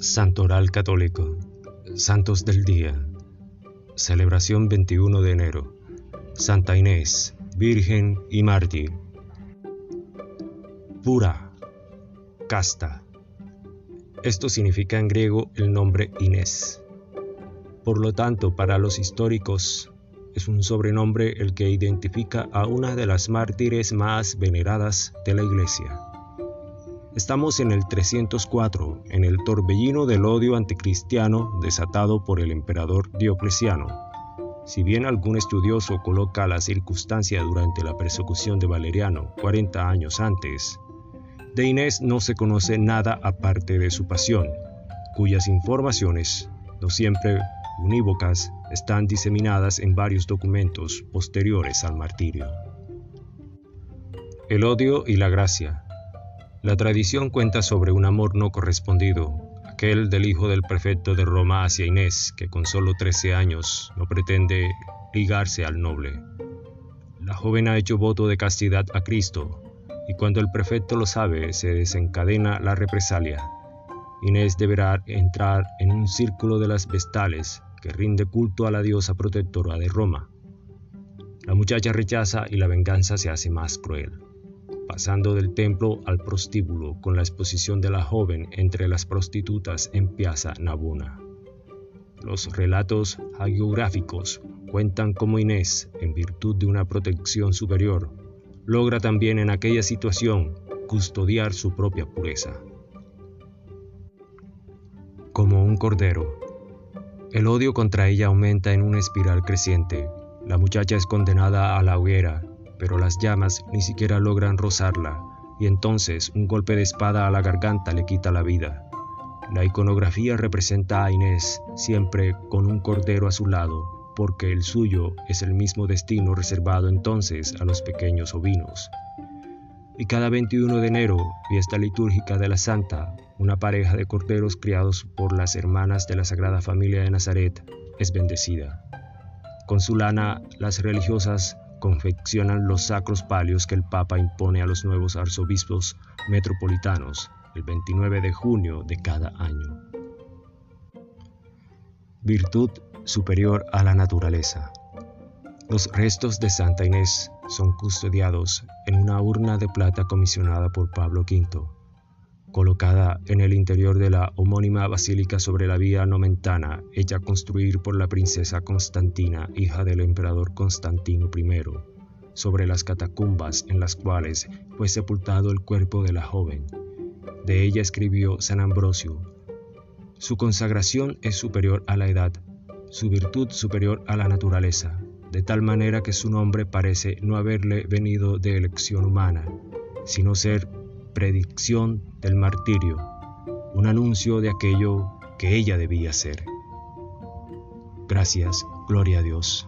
Santoral Católico. Santos del Día. Celebración 21 de enero. Santa Inés, Virgen y Mártir. Pura. Casta. Esto significa en griego el nombre Inés. Por lo tanto, para los históricos, es un sobrenombre el que identifica a una de las mártires más veneradas de la Iglesia. Estamos en el 304, en el torbellino del odio anticristiano desatado por el emperador Diocleciano. Si bien algún estudioso coloca la circunstancia durante la persecución de Valeriano 40 años antes, de Inés no se conoce nada aparte de su pasión, cuyas informaciones, no siempre unívocas, están diseminadas en varios documentos posteriores al martirio. El odio y la gracia. La tradición cuenta sobre un amor no correspondido, aquel del hijo del prefecto de Roma hacia Inés, que con solo 13 años no pretende ligarse al noble. La joven ha hecho voto de castidad a Cristo, y cuando el prefecto lo sabe se desencadena la represalia. Inés deberá entrar en un círculo de las vestales que rinde culto a la diosa protectora de Roma. La muchacha rechaza y la venganza se hace más cruel pasando del templo al prostíbulo con la exposición de la joven entre las prostitutas en Piazza Navona. Los relatos hagiográficos cuentan cómo Inés, en virtud de una protección superior, logra también en aquella situación custodiar su propia pureza. Como un cordero, el odio contra ella aumenta en una espiral creciente. La muchacha es condenada a la hoguera pero las llamas ni siquiera logran rozarla, y entonces un golpe de espada a la garganta le quita la vida. La iconografía representa a Inés siempre con un cordero a su lado, porque el suyo es el mismo destino reservado entonces a los pequeños ovinos. Y cada 21 de enero, fiesta litúrgica de la Santa, una pareja de corderos criados por las hermanas de la Sagrada Familia de Nazaret es bendecida. Con su lana, las religiosas confeccionan los sacros palios que el Papa impone a los nuevos arzobispos metropolitanos el 29 de junio de cada año. Virtud superior a la naturaleza. Los restos de Santa Inés son custodiados en una urna de plata comisionada por Pablo V colocada en el interior de la homónima basílica sobre la vía Nomentana, hecha construir por la princesa Constantina, hija del emperador Constantino I, sobre las catacumbas en las cuales fue sepultado el cuerpo de la joven. De ella escribió San Ambrosio, su consagración es superior a la edad, su virtud superior a la naturaleza, de tal manera que su nombre parece no haberle venido de elección humana, sino ser predicción del martirio, un anuncio de aquello que ella debía ser. Gracias, gloria a Dios.